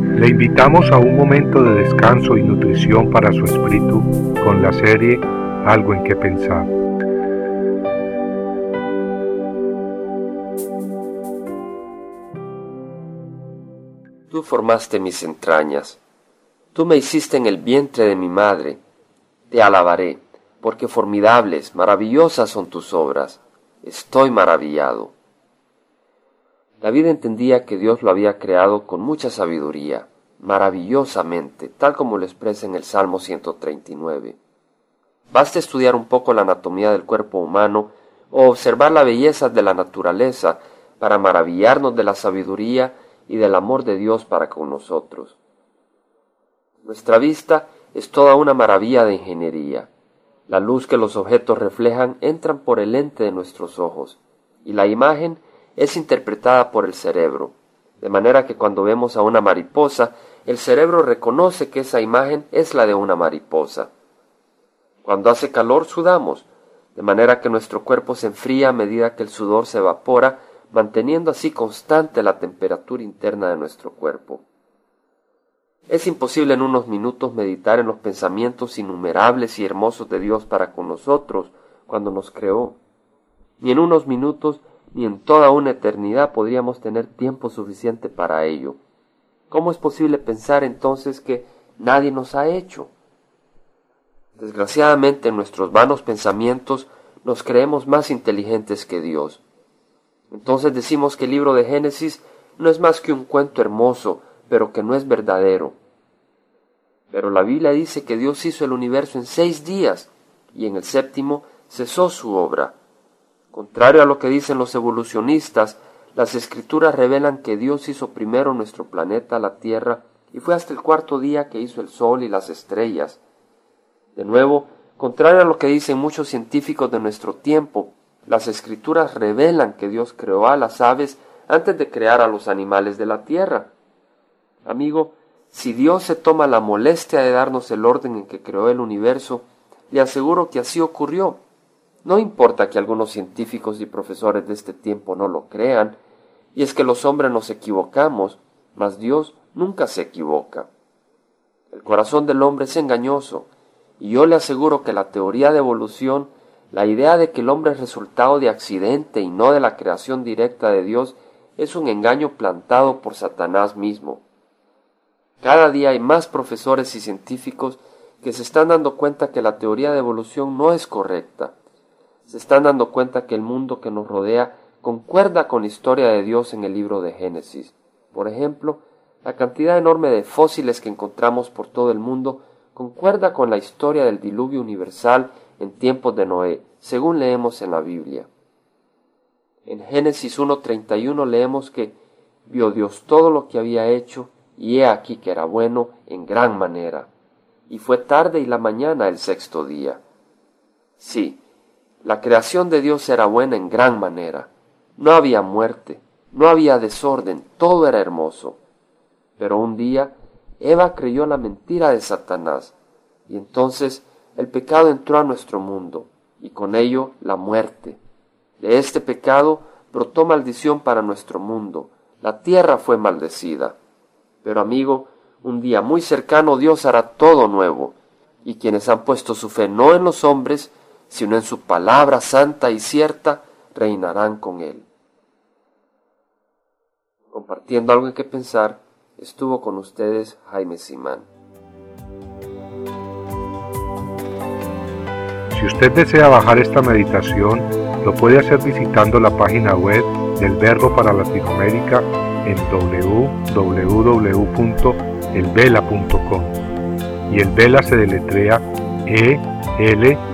Le invitamos a un momento de descanso y nutrición para su espíritu con la serie Algo en que pensar. Tú formaste mis entrañas, tú me hiciste en el vientre de mi madre, te alabaré, porque formidables, maravillosas son tus obras, estoy maravillado. David entendía que Dios lo había creado con mucha sabiduría, maravillosamente, tal como lo expresa en el Salmo 139. Basta estudiar un poco la anatomía del cuerpo humano o observar la belleza de la naturaleza para maravillarnos de la sabiduría y del amor de Dios para con nosotros. Nuestra vista es toda una maravilla de ingeniería. La luz que los objetos reflejan entran por el lente de nuestros ojos, y la imagen es interpretada por el cerebro, de manera que cuando vemos a una mariposa, el cerebro reconoce que esa imagen es la de una mariposa. Cuando hace calor sudamos, de manera que nuestro cuerpo se enfría a medida que el sudor se evapora, manteniendo así constante la temperatura interna de nuestro cuerpo. Es imposible en unos minutos meditar en los pensamientos innumerables y hermosos de Dios para con nosotros cuando nos creó, ni en unos minutos ni en toda una eternidad podríamos tener tiempo suficiente para ello. ¿Cómo es posible pensar entonces que nadie nos ha hecho? Desgraciadamente en nuestros vanos pensamientos nos creemos más inteligentes que Dios. Entonces decimos que el libro de Génesis no es más que un cuento hermoso, pero que no es verdadero. Pero la Biblia dice que Dios hizo el universo en seis días y en el séptimo cesó su obra. Contrario a lo que dicen los evolucionistas, las escrituras revelan que Dios hizo primero nuestro planeta, la Tierra, y fue hasta el cuarto día que hizo el Sol y las estrellas. De nuevo, contrario a lo que dicen muchos científicos de nuestro tiempo, las escrituras revelan que Dios creó a las aves antes de crear a los animales de la tierra. Amigo, si Dios se toma la molestia de darnos el orden en que creó el universo, le aseguro que así ocurrió. No importa que algunos científicos y profesores de este tiempo no lo crean, y es que los hombres nos equivocamos, mas Dios nunca se equivoca. El corazón del hombre es engañoso, y yo le aseguro que la teoría de evolución, la idea de que el hombre es resultado de accidente y no de la creación directa de Dios, es un engaño plantado por Satanás mismo. Cada día hay más profesores y científicos que se están dando cuenta que la teoría de evolución no es correcta se están dando cuenta que el mundo que nos rodea concuerda con la historia de Dios en el libro de Génesis. Por ejemplo, la cantidad enorme de fósiles que encontramos por todo el mundo concuerda con la historia del diluvio universal en tiempos de Noé, según leemos en la Biblia. En Génesis 1.31 leemos que vio Dios todo lo que había hecho, y he aquí que era bueno en gran manera. Y fue tarde y la mañana el sexto día. Sí, la creación de Dios era buena en gran manera. No había muerte, no había desorden, todo era hermoso. Pero un día Eva creyó la mentira de Satanás, y entonces el pecado entró a nuestro mundo, y con ello la muerte. De este pecado brotó maldición para nuestro mundo, la tierra fue maldecida. Pero amigo, un día muy cercano Dios hará todo nuevo, y quienes han puesto su fe no en los hombres, sino en su palabra santa y cierta, reinarán con él. Compartiendo algo en que pensar, estuvo con ustedes Jaime Simán. Si usted desea bajar esta meditación, lo puede hacer visitando la página web del Verbo para Latinoamérica en www.elvela.com. Y el Vela se deletrea E L